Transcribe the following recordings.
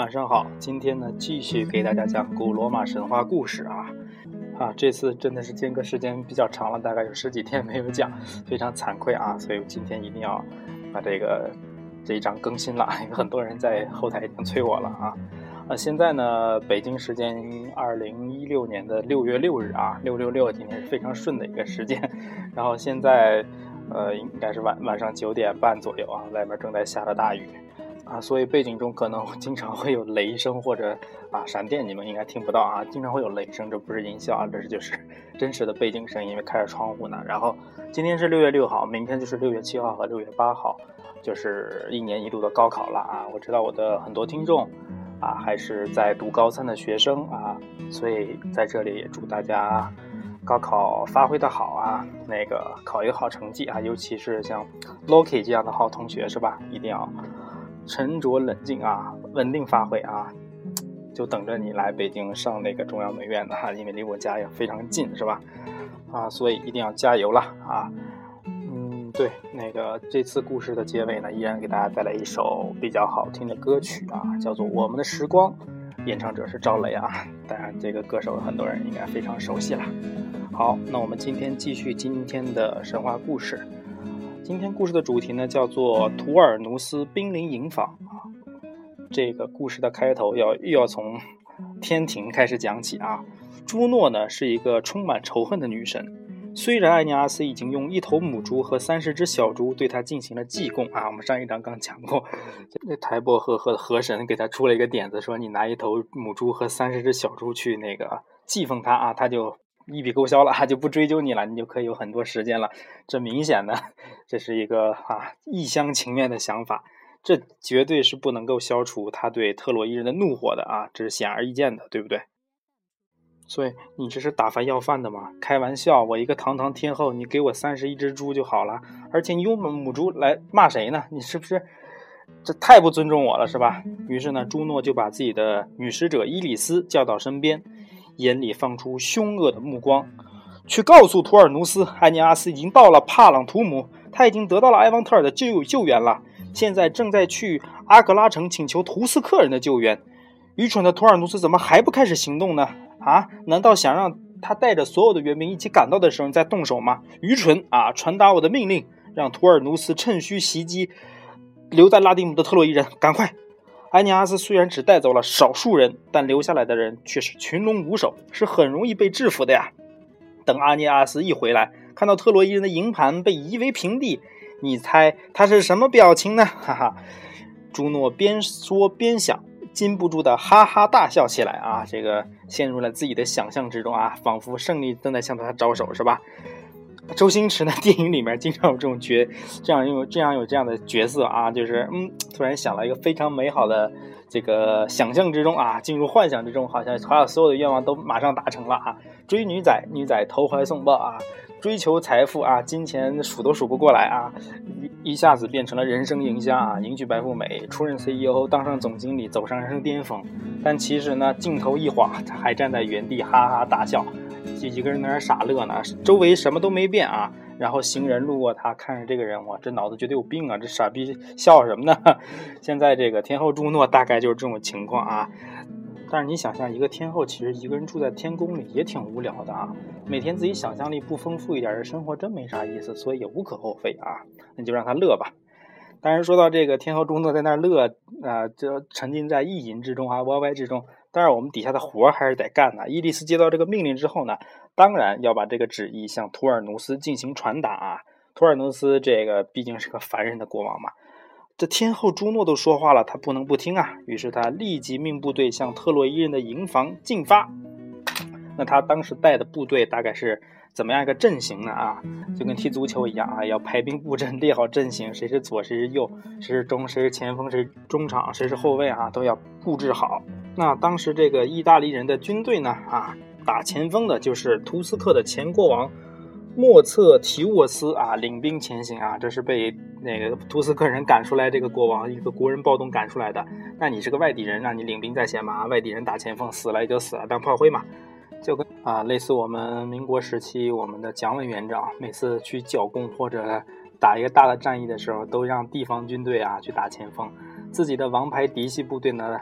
晚上好。今天呢，继续给大家讲古罗马神话故事啊啊！这次真的是间隔时间比较长了，大概有十几天没有讲，非常惭愧啊。所以我今天一定要把这个这一章更新了，因为很多人在后台已经催我了啊。啊，现在呢，北京时间二零一六年的六月六日啊，六六六，今天是非常顺的一个时间。然后现在呃，应该是晚晚上九点半左右啊，外面正在下着大雨。啊，所以背景中可能经常会有雷声或者啊闪电，你们应该听不到啊。经常会有雷声，这不是音效啊，这是就是 真实的背景声，因为开着窗户呢。然后今天是六月六号，明天就是六月七号和六月八号，就是一年一度的高考了啊。我知道我的很多听众啊还是在读高三的学生啊，所以在这里也祝大家高考发挥的好啊，那个考一个好成绩啊，尤其是像 Loki 这样的好同学是吧？一定要。沉着冷静啊，稳定发挥啊，就等着你来北京上那个中央美院呢哈，因为离我家也非常近，是吧？啊，所以一定要加油了啊！嗯，对，那个这次故事的结尾呢，依然给大家带来一首比较好听的歌曲啊，叫做《我们的时光》，演唱者是赵雷啊，当然这个歌手很多人应该非常熟悉了。好，那我们今天继续今天的神话故事。今天故事的主题呢，叫做图尔努斯兵临营房啊。这个故事的开头要又要从天庭开始讲起啊。朱诺呢是一个充满仇恨的女神，虽然艾尼阿斯已经用一头母猪和三十只小猪对她进行了祭供啊，我们上一章刚讲过，那台伯赫和河神给他出了一个点子，说你拿一头母猪和三十只小猪去那个祭奉他啊，他就。一笔勾销了，就不追究你了，你就可以有很多时间了。这明显的，这是一个啊一厢情愿的想法，这绝对是不能够消除他对特洛伊人的怒火的啊，这是显而易见的，对不对？所以你这是打发要饭的吗？开玩笑，我一个堂堂天后，你给我三十一只猪就好了，而且你用母猪来骂谁呢？你是不是这太不尊重我了，是吧？于是呢，朱诺就把自己的女使者伊里斯叫到身边。眼里放出凶恶的目光，去告诉图尔努斯，艾尼阿斯已经到了帕朗图姆，他已经得到了埃方特尔的救救援了，现在正在去阿格拉城请求图斯克人的救援。愚蠢的图尔努斯怎么还不开始行动呢？啊，难道想让他带着所有的援兵一起赶到的时候再动手吗？愚蠢啊！传达我的命令，让图尔努斯趁虚袭击留在拉丁姆的特洛伊人，赶快！埃尼阿斯虽然只带走了少数人，但留下来的人却是群龙无首，是很容易被制服的呀。等阿尼阿斯一回来，看到特洛伊人的营盘被夷为平地，你猜他是什么表情呢？哈哈！朱诺边说边想，禁不住的哈哈大笑起来啊！这个陷入了自己的想象之中啊，仿佛胜利正在向他招手，是吧？周星驰的 电影里面经常有这种角，这样有这样有这样的角色啊，就是嗯，突然想了一个非常美好的这个想象之中啊，进入幻想之中，好像好像所有的愿望都马上达成了啊，追女仔，女仔投怀送抱啊，追求财富啊，金钱数都数不过来啊，一一下子变成了人生赢家啊，迎娶白富美，出任 CEO，当上总经理，走上人生巅峰，但其实呢，镜头一晃，还站在原地哈哈大笑。几几个人在那傻乐呢，周围什么都没变啊。然后行人路过他，看着这个人，哇，这脑子绝对有病啊！这傻逼笑什么呢？现在这个天后朱诺大概就是这种情况啊。但是你想象一个天后，其实一个人住在天宫里也挺无聊的啊。每天自己想象力不丰富一点的生活真没啥意思，所以也无可厚非啊。那就让他乐吧。当然说到这个天后朱诺在那乐啊，就沉浸在意淫之中啊，YY 之中。但是我们底下的活还是得干的。伊利斯接到这个命令之后呢，当然要把这个旨意向图尔努斯进行传达啊。图尔努斯这个毕竟是个凡人的国王嘛，这天后朱诺都说话了，他不能不听啊。于是他立即命部队向特洛伊人的营房进发。那他当时带的部队大概是怎么样一个阵型呢？啊，就跟踢足球一样啊，要排兵布阵，列好阵型，谁是左，谁是右，谁是中，谁是前锋，谁是中场，谁是后卫啊，都要布置好。那当时这个意大利人的军队呢？啊，打前锋的就是图斯克的前国王莫测提沃斯啊，领兵前行啊。这是被那个图斯克人赶出来，这个国王一个国人暴动赶出来的。那你是个外地人，让你领兵在前嘛？外地人打前锋，死了也就死了，当炮灰嘛。就跟啊，类似我们民国时期我们的蒋委员长，每次去剿共或者打一个大的战役的时候，都让地方军队啊去打前锋，自己的王牌嫡系部队呢。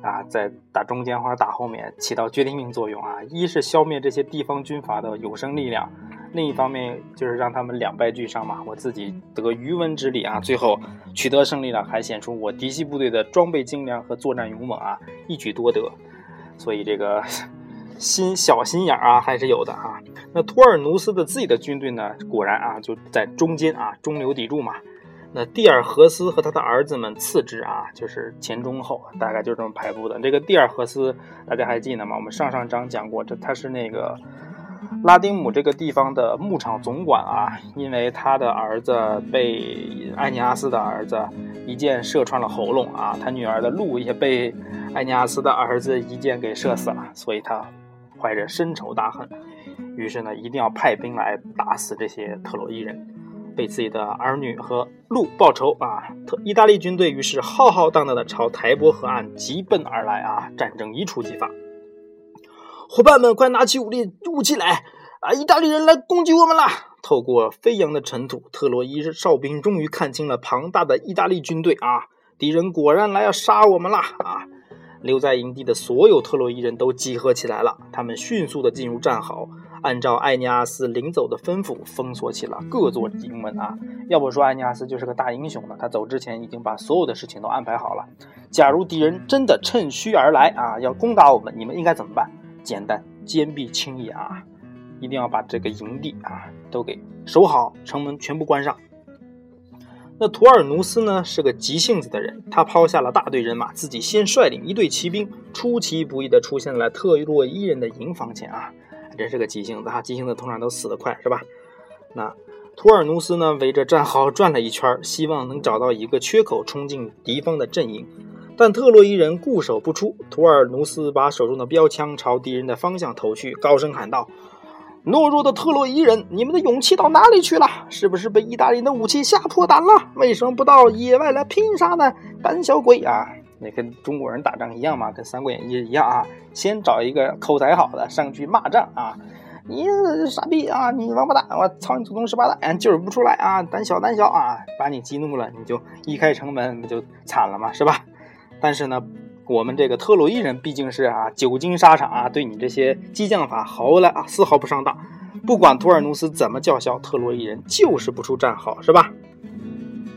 啊，在打中间或者打后面起到决定性作用啊。一是消灭这些地方军阀的有生力量，另一方面就是让他们两败俱伤嘛。我自己得渔翁之利啊，最后取得胜利了，还显出我嫡系部队的装备精良和作战勇猛啊，一举多得。所以这个心小心眼啊还是有的啊。那托尔努斯的自己的军队呢，果然啊就在中间啊，中流砥柱嘛。那蒂尔荷斯和他的儿子们次之啊，就是前中后，大概就这么排布的。这个蒂尔荷斯大家还记得吗？我们上上章讲过，这他是那个拉丁姆这个地方的牧场总管啊，因为他的儿子被艾尼阿斯的儿子一箭射穿了喉咙啊，他女儿的路也被艾尼阿斯的儿子一箭给射死了，所以他怀着深仇大恨，于是呢，一定要派兵来打死这些特洛伊人。为自己的儿女和鹿报仇啊！特意大利军队于是浩浩荡荡地朝台伯河岸急奔而来啊！战争一触即发，伙伴们，快拿起武力武器来啊！意大利人来攻击我们了！透过飞扬的尘土，特洛伊哨兵终于看清了庞大的意大利军队啊！敌人果然来要杀我们了啊！留在营地的所有特洛伊人都集合起来了，他们迅速地进入战壕。按照艾尼阿斯临走的吩咐，封锁起了各座营门啊！要不说艾尼阿斯就是个大英雄呢，他走之前已经把所有的事情都安排好了。假如敌人真的趁虚而来啊，要攻打我们，你们应该怎么办？简单，坚壁清野啊！一定要把这个营地啊都给守好，城门全部关上。那图尔努斯呢是个急性子的人，他抛下了大队人马，自己先率领一队骑兵，出其不意地出现在特洛伊人的营房前啊！真是个急性子哈，急性子通常都死得快，是吧？那图尔努斯呢，围着战壕转了一圈，希望能找到一个缺口冲进敌方的阵营。但特洛伊人固守不出。图尔努斯把手中的标枪朝敌人的方向投去，高声喊道：“懦弱的特洛伊人，你们的勇气到哪里去了？是不是被意大利的武器吓破胆了？为什么不到野外来拼杀呢？胆小鬼啊！”那跟中国人打仗一样嘛，跟《三国演义》一样啊，先找一个口才好的上去骂仗啊，你傻逼啊，你王八蛋，我操你祖宗十八代，就是不出来啊，胆小胆小啊，把你激怒了，你就一开城门，不就惨了嘛，是吧？但是呢，我们这个特洛伊人毕竟是啊，久经沙场啊，对你这些激将法毫来啊，丝毫不上当，不管图尔努斯怎么叫嚣，特洛伊人就是不出战壕，是吧？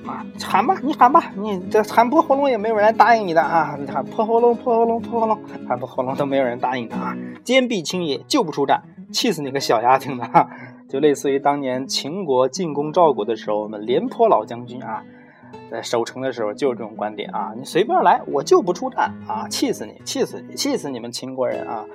啊，喊吧，你喊吧，你这喊破喉咙也没有人答应你的啊！你喊破喉咙，破喉咙，破喉咙，喊破喉咙都没有人答应的啊！坚壁清野，就不出战，气死你个小丫头的！就类似于当年秦国进攻赵国的时候，我们廉颇老将军啊，在守城的时候就有这种观点啊！你随便来，我就不出战啊！气死你，气死你，气死你们秦国人啊！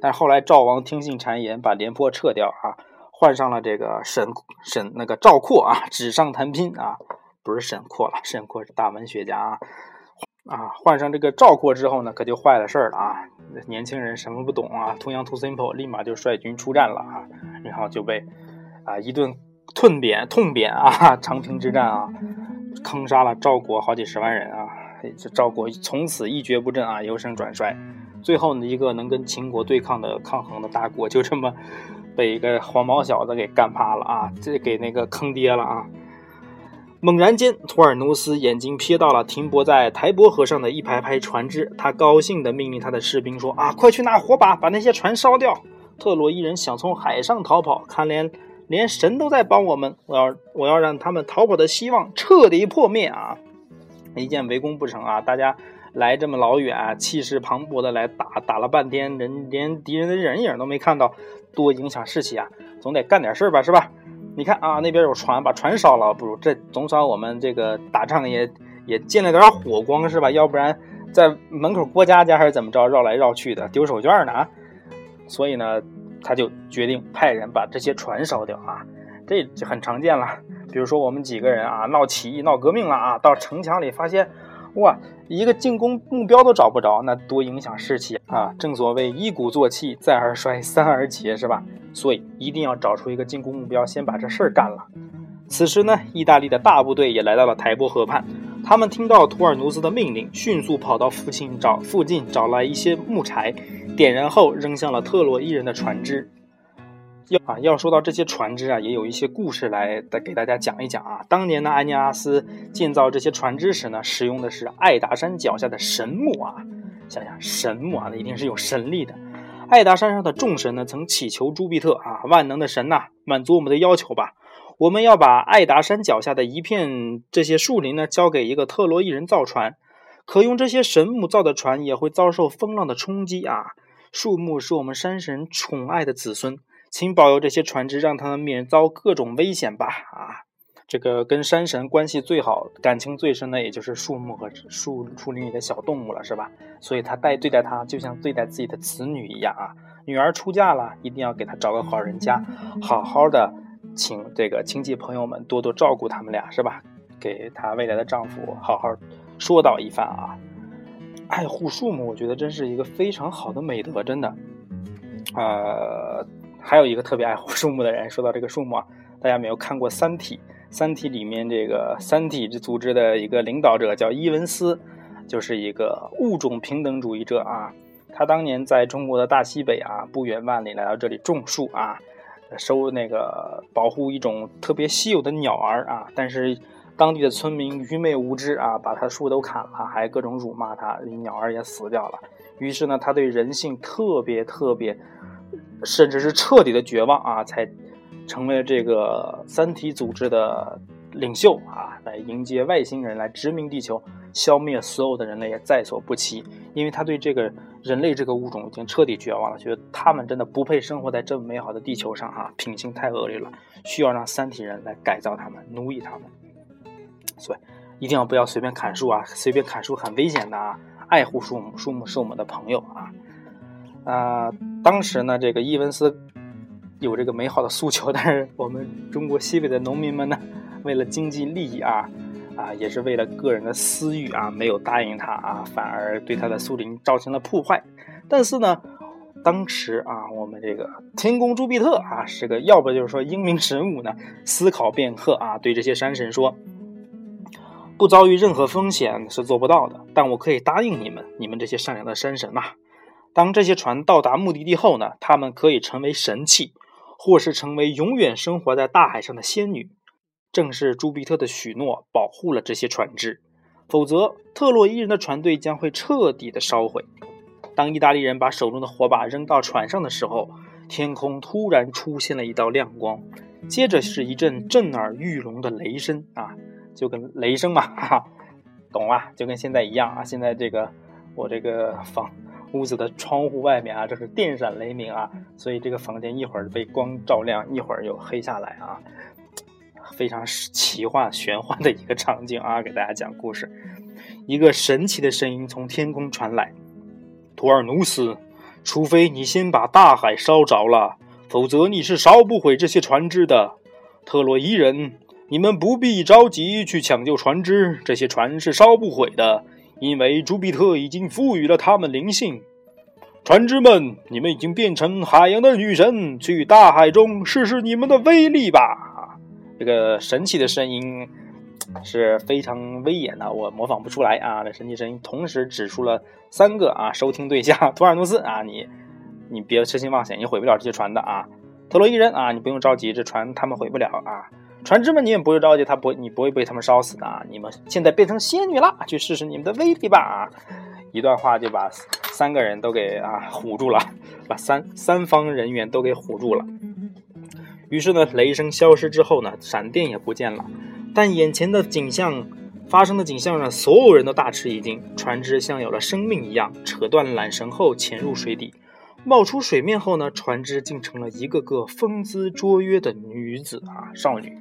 但是后来赵王听信谗言，把廉颇撤掉啊，换上了这个沈沈那个赵括啊，纸上谈兵啊。不是沈括了，沈括是大文学家啊啊！换上这个赵括之后呢，可就坏了事儿了啊！年轻人什么不懂啊，too young too simple，立马就率军出战了啊，然后就被啊一顿痛扁痛扁啊！长平之战啊，坑杀了赵国好几十万人啊！这赵国从此一蹶不振啊，由盛转衰。最后呢，一个能跟秦国对抗的抗衡的大国，就这么被一个黄毛小子给干趴了啊！这给那个坑爹了啊！猛然间，图尔努斯眼睛瞥到了停泊在台伯河上的一排排船只，他高兴地命令他的士兵说：“啊，快去拿火把，把那些船烧掉！特洛伊人想从海上逃跑，看连连神都在帮我们，我要我要让他们逃跑的希望彻底破灭啊！一见围攻不成啊！大家来这么老远，气势磅礴的来打，打了半天，人连敌人的人影都没看到，多影响士气啊！总得干点事儿吧，是吧？”你看啊，那边有船，把船烧了，不如这总算我们这个打仗也也见了点火光是吧？要不然在门口过家家还是怎么着，绕来绕去的丢手绢呢啊？所以呢，他就决定派人把这些船烧掉啊，这就很常见了。比如说我们几个人啊闹起义、闹革命了啊，到城墙里发现。哇，一个进攻目标都找不着，那多影响士气啊！正所谓一鼓作气，再而衰，三而竭，是吧？所以一定要找出一个进攻目标，先把这事儿干了。此时呢，意大利的大部队也来到了台伯河畔，他们听到图尔努斯的命令，迅速跑到附近找附近找来一些木柴，点燃后扔向了特洛伊人的船只。要啊，要说到这些船只啊，也有一些故事来再给大家讲一讲啊。当年呢，安尼阿斯建造这些船只时呢，使用的是爱达山脚下的神木啊。想想神木啊，那一定是有神力的。艾达山上的众神呢，曾祈求朱庇特啊，万能的神呐，满足我们的要求吧。我们要把艾达山脚下的一片这些树林呢，交给一个特洛伊人造船。可用这些神木造的船也会遭受风浪的冲击啊！树木是我们山神宠爱的子孙，请保佑这些船只，让他们免遭各种危险吧！啊，这个跟山神关系最好、感情最深的，也就是树木和树树林里的小动物了，是吧？所以他待对待他，就像对待自己的子女一样啊！女儿出嫁了，一定要给她找个好人家，好好的。请这个亲戚朋友们多多照顾他们俩，是吧？给她未来的丈夫好好说道一番啊！爱护树木，我觉得真是一个非常好的美德，真的。呃，还有一个特别爱护树木的人，说到这个树木啊，大家没有看过《三体》？《三体》里面这个三体组织的一个领导者叫伊文斯，就是一个物种平等主义者啊。他当年在中国的大西北啊，不远万里来到这里种树啊。收那个保护一种特别稀有的鸟儿啊，但是当地的村民愚昧无知啊，把他树都砍了，还各种辱骂他，鸟儿也死掉了。于是呢，他对人性特别特别，甚至是彻底的绝望啊，才成为了这个三体组织的领袖啊，来迎接外星人来殖民地球。消灭所有的人类也在所不惜，因为他对这个人类这个物种已经彻底绝望了，觉得他们真的不配生活在这么美好的地球上啊，品性太恶劣了，需要让三体人来改造他们，奴役他们。所以一定要不要随便砍树啊，随便砍树很危险的啊，爱护树木，树木是我们的朋友啊。啊，当时呢，这个伊文斯有这个美好的诉求，但是我们中国西北的农民们呢，为了经济利益啊。啊，也是为了个人的私欲啊，没有答应他啊，反而对他的树林造成了破坏。但是呢，当时啊，我们这个天宫朱庇特啊，是个要不就是说英明神武呢，思考片刻啊，对这些山神说：“不遭遇任何风险是做不到的，但我可以答应你们，你们这些善良的山神嘛，当这些船到达目的地后呢，他们可以成为神器，或是成为永远生活在大海上的仙女。”正是朱庇特的许诺保护了这些船只，否则特洛伊人的船队将会彻底的烧毁。当意大利人把手中的火把扔到船上的时候，天空突然出现了一道亮光，接着是一阵震耳欲聋的雷声啊，就跟雷声嘛，哈哈，懂啊？就跟现在一样啊。现在这个我这个房屋子的窗户外面啊，这是电闪雷鸣啊，所以这个房间一会儿被光照亮，一会儿又黑下来啊。非常奇幻玄幻的一个场景啊，给大家讲故事。一个神奇的声音从天空传来：“图尔努斯，除非你先把大海烧着了，否则你是烧不毁这些船只的。特洛伊人，你们不必着急去抢救船只，这些船是烧不毁的，因为朱庇特已经赋予了他们灵性。船只们，你们已经变成海洋的女神，去大海中试试你们的威力吧。”这个神奇的声音是非常威严的，我模仿不出来啊！这神奇声音同时指出了三个啊收听对象：图尔努斯啊，你你别痴心妄想，你毁不了这些船的啊！特洛伊人啊，你不用着急，这船他们毁不了啊！船只们你也不用着急，他不你不会被他们烧死的啊！你们现在变成仙女了，去试试你们的威力吧！一段话就把三个人都给啊唬住了，把三三方人员都给唬住了。于是呢，雷声消失之后呢，闪电也不见了。但眼前的景象发生的景象让所有人都大吃一惊。船只像有了生命一样，扯断缆绳后潜入水底，冒出水面后呢，船只竟成了一个个风姿卓约的女子啊，少女。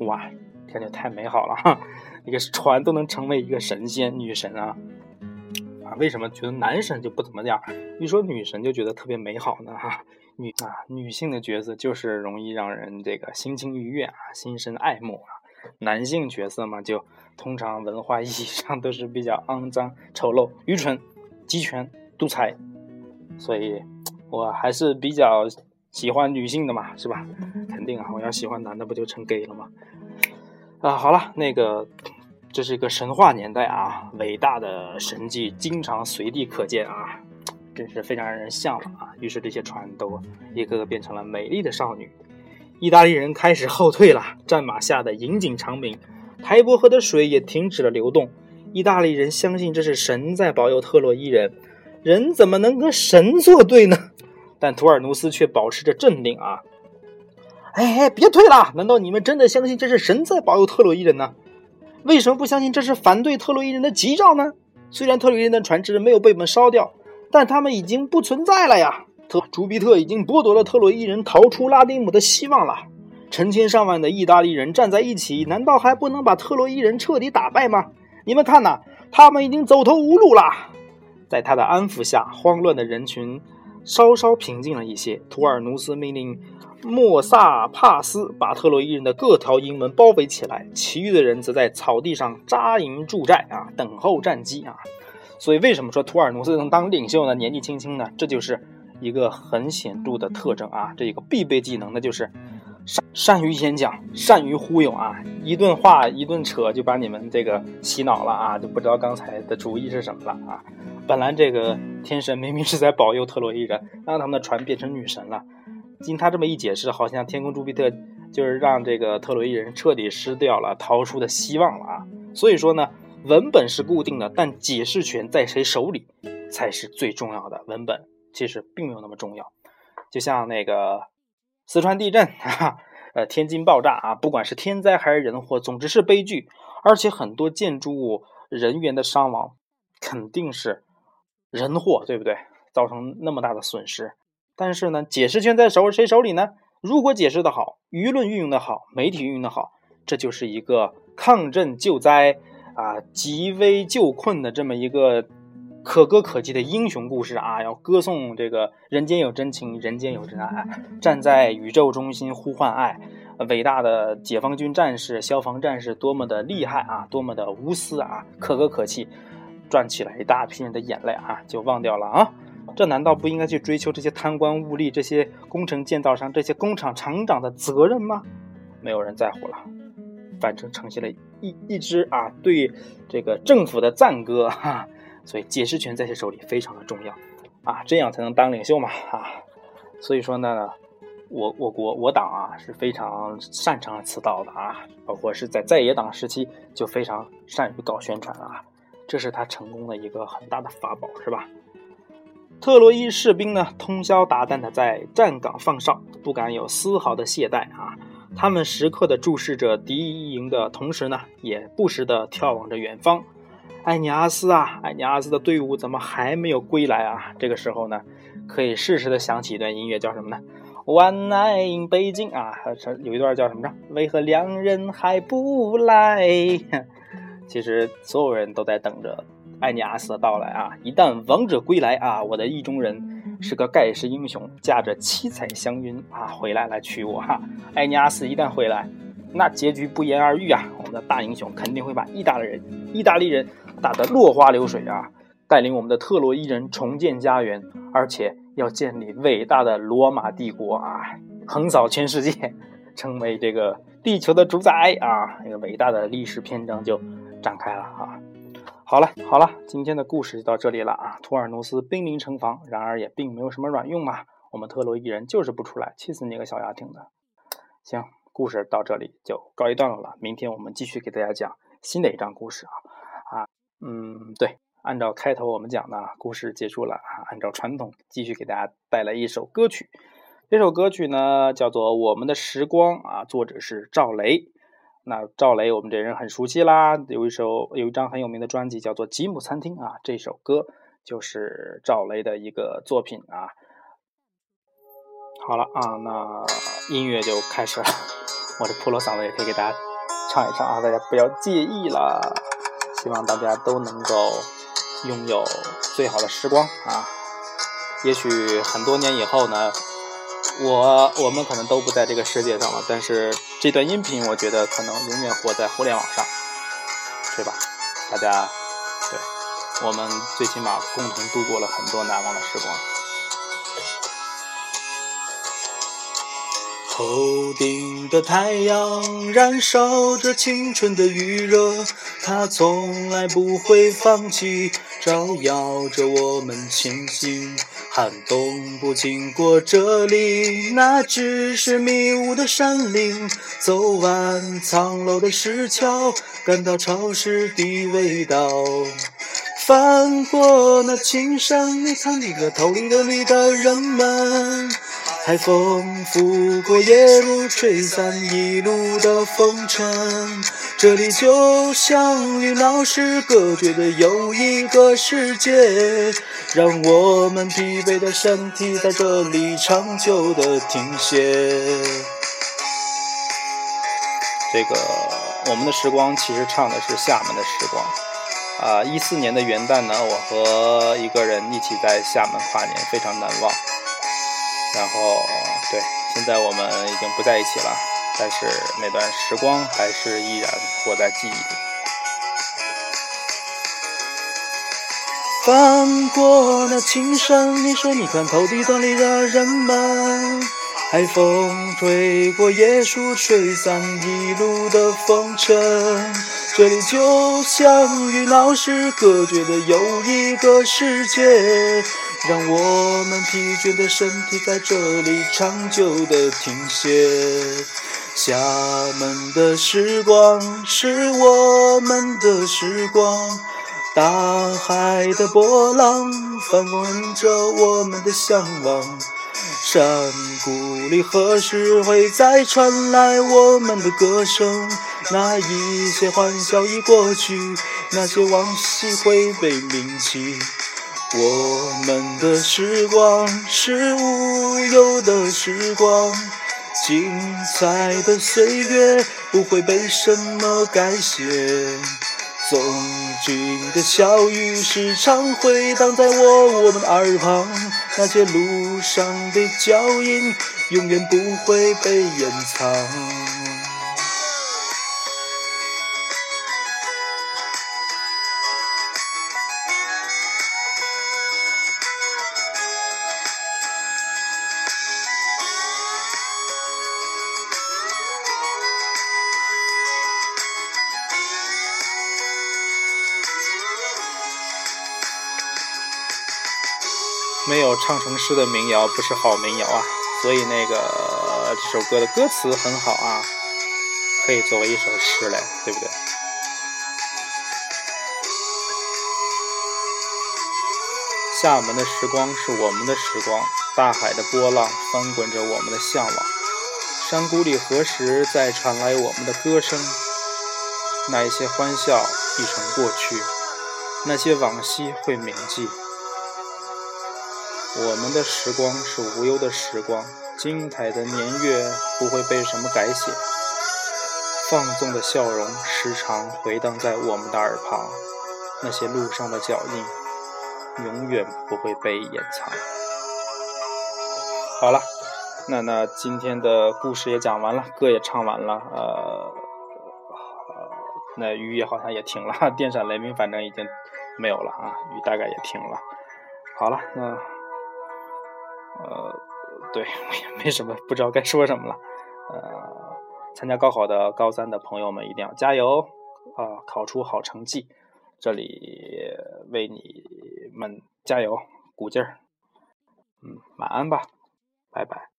哇，天就太美好了哈！一个船都能成为一个神仙女神啊！啊，为什么觉得男神就不怎么样？一说女神就觉得特别美好呢？哈。女啊，女性的角色就是容易让人这个心情愉悦啊，心生爱慕啊。男性角色嘛，就通常文化意义上都是比较肮脏、丑陋、愚蠢、集权、独裁。所以，我还是比较喜欢女性的嘛，是吧？肯定啊，我要喜欢男的，不就成 gay 了吗？啊，好了，那个，这是一个神话年代啊，伟大的神迹经常随地可见啊。真是非常让人向往啊！于是这些船都一个个变成了美丽的少女。意大利人开始后退了，战马吓得引颈长鸣，台伯河的水也停止了流动。意大利人相信这是神在保佑特洛伊人，人怎么能跟神作对呢？但图尔努斯却保持着镇定啊！哎哎，别退了！难道你们真的相信这是神在保佑特洛伊人呢？为什么不相信这是反对特洛伊人的吉兆呢？虽然特洛伊人的船只没有被我们烧掉，但他们已经不存在了呀！特朱庇特已经剥夺了特洛伊人逃出拉丁姆的希望了。成千上万的意大利人站在一起，难道还不能把特洛伊人彻底打败吗？你们看呐，他们已经走投无路了。在他的安抚下，慌乱的人群稍稍平静了一些。图尔努斯命令莫萨帕斯把特洛伊人的各条营门包围起来，其余的人则在草地上扎营驻寨啊，等候战机啊。所以，为什么说图尔努斯能当领袖呢？年纪轻轻呢，这就是一个很显著的特征啊。这一个必备技能，那就是善善于演讲，善于忽悠啊。一顿话一顿扯，就把你们这个洗脑了啊，就不知道刚才的主意是什么了啊。本来这个天神明明是在保佑特洛伊人，让他们的船变成女神了。经他这么一解释，好像天空朱庇特就是让这个特洛伊人彻底失掉了逃出的希望了啊。所以说呢，文本是固定的，但解释权在谁手里才是最重要的。文本其实并没有那么重要。就像那个四川地震 啊，呃，天津爆炸啊，不管是天灾还是人祸，总之是悲剧，而且很多建筑物人员的伤亡肯定是。人祸对不对？造成那么大的损失，但是呢，解释权在手谁手里呢？如果解释的好，舆论运用的好，媒体运用的好，这就是一个抗震救灾啊、急危救困的这么一个可歌可泣的英雄故事啊！要歌颂这个人间有真情，人间有真爱，站在宇宙中心呼唤爱，伟大的解放军战士、消防战士多么的厉害啊，多么的无私啊，可歌可泣。赚起来一大批人的眼泪啊，就忘掉了啊！这难道不应该去追求这些贪官污吏、这些工程建造商、这些工厂厂长的责任吗？没有人在乎了，反正呈现了一一支啊对这个政府的赞歌哈。所以解释权在谁手里非常的重要啊，这样才能当领袖嘛啊！所以说呢，我我国我党啊是非常擅长此道的啊，包括是在在野党时期就非常善于搞宣传啊。这是他成功的一个很大的法宝，是吧？特洛伊士兵呢，通宵达旦的在站岗放哨，不敢有丝毫的懈怠啊！他们时刻的注视着敌营的同时呢，也不时的眺望着远方。艾尼阿斯啊，艾尼阿斯的队伍怎么还没有归来啊？这个时候呢，可以适时的响起一段音乐，叫什么呢？One night in 北京啊，有一段叫什么着？为何良人还不来？其实所有人都在等着艾尼阿斯的到来啊！一旦王者归来啊，我的意中人是个盖世英雄，驾着七彩祥云啊回来来娶我哈！艾尼阿斯一旦回来，那结局不言而喻啊！我们的大英雄肯定会把意大利人、意大利人打得落花流水啊！带领我们的特洛伊人重建家园，而且要建立伟大的罗马帝国啊，横扫全世界，成为这个地球的主宰啊！一个伟大的历史篇章就。展开了啊！好了好了，今天的故事就到这里了啊！图尔努斯兵临城防，然而也并没有什么卵用嘛。我们特洛伊人就是不出来，气死你个小丫挺的！行，故事到这里就告一段落了。明天我们继续给大家讲新的一章故事啊啊！嗯，对，按照开头我们讲的故事结束了啊。按照传统，继续给大家带来一首歌曲。这首歌曲呢叫做《我们的时光》啊，作者是赵雷。那赵雷，我们这人很熟悉啦，有一首有一张很有名的专辑叫做《吉姆餐厅》啊，这首歌就是赵雷的一个作品啊。好了啊，那音乐就开始了，我的破锣嗓子也可以给大家唱一唱啊，大家不要介意了。希望大家都能够拥有最好的时光啊，也许很多年以后呢。我我们可能都不在这个世界上了，但是这段音频，我觉得可能永远活在互联网上，对吧？大家，对，我们最起码共同度过了很多难忘的时光。头顶的太阳燃烧着青春的余热，它从来不会放弃，照耀着我们前行。寒冬不经过这里，那只是迷雾的山林。走完苍老的石桥，感到潮湿的味道。翻过那青山，你看那个头顶的绿的人们。海风拂过夜路，吹散一路的风尘。这里就像与闹市隔绝的又一个世界，让我们疲惫的身体在这里长久的停歇。这个我们的时光其实唱的是厦门的时光。啊，一四年的元旦呢，我和一个人一起在厦门跨年，非常难忘。然后，对，现在我们已经不在一起了，但是那段时光还是依然活在记忆里。翻过那青山，你说你看头顶端里的人们，海风吹过椰树，吹散一路的风尘。这里就像与闹市隔绝的又一个世界。让我们疲倦的身体在这里长久的停歇。厦门的时光是我们的时光，大海的波浪翻滚着我们的向往。山谷里何时会再传来我们的歌声？那一些欢笑已过去，那些往昔会被铭记。我们的时光是无忧的时光，精彩的岁月不会被什么改写。曾经的笑语时常回荡在我我们耳旁，那些路上的脚印永远不会被掩藏。没有唱成诗的民谣不是好民谣啊，所以那个这首歌的歌词很好啊，可以作为一首诗来，对不对？厦门的时光是我们的时光，大海的波浪翻滚着我们的向往，山谷里何时再传来我们的歌声？那一些欢笑已成过去，那些往昔会铭记。我们的时光是无忧的时光，精彩的年月不会被什么改写，放纵的笑容时常回荡在我们的耳旁，那些路上的脚印永远不会被掩藏。好了，那那今天的故事也讲完了，歌也唱完了，呃，那雨也好像也停了，电闪雷鸣反正已经没有了啊，雨大概也停了。好了，那。呃，对我也没什么，不知道该说什么了。呃，参加高考的高三的朋友们一定要加油啊，考出好成绩。这里为你们加油鼓劲儿。嗯，晚安吧，拜拜。